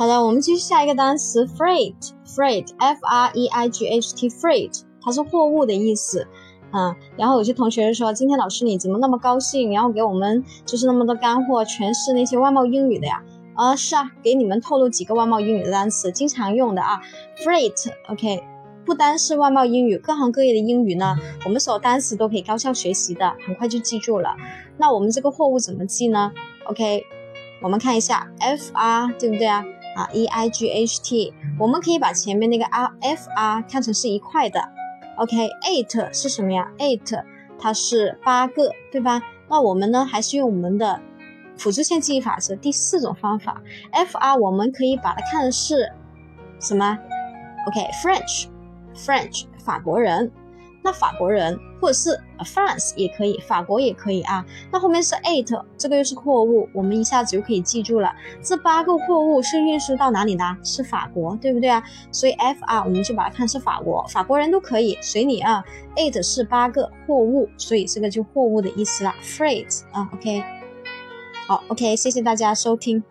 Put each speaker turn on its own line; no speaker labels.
好的，我们继续下一个单词，freight，freight，f r e i g h t，freight，它是货物的意思。嗯，然后有些同学说，今天老师你怎么那么高兴？然后给我们就是那么多干货，全是那些外贸英语的呀？啊，是啊，给你们透露几个外贸英语的单词，经常用的啊，freight，OK，不单是外贸英语，各行各业的英语呢，我们所有单词都可以高效学习的，很快就记住了。那我们这个货物怎么记呢？OK，我们看一下，F R，对不对啊？啊，E I G H T，我们可以把前面那个 R F R 看成是一块的。OK，eight 是什么呀？eight 它是八个，对吧？那我们呢，还是用我们的辅助线记忆法则第四种方法，F R 我们可以把它看成是什么？OK，French，French 法国人。那法国人或者是 France 也可以，法国也可以啊。那后面是 eight，这个又是货物，我们一下子就可以记住了。这八个货物是运输到哪里的？是法国，对不对啊？所以 F R 我们就把它看是法国，法国人都可以，随你啊。eight 是八个货物，所以这个就货物的意思啦，freight 啊。OK，好，OK，谢谢大家收听。